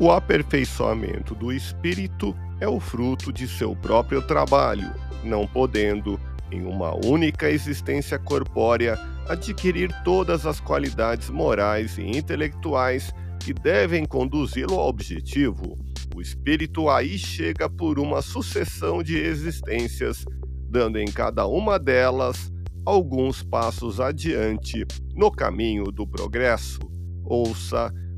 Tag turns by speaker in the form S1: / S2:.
S1: O aperfeiçoamento do espírito é o fruto de seu próprio trabalho, não podendo, em uma única existência corpórea, adquirir todas as qualidades morais e intelectuais que devem conduzi-lo ao objetivo. O espírito aí chega por uma sucessão de existências, dando em cada uma delas alguns passos adiante no caminho do progresso. Ouça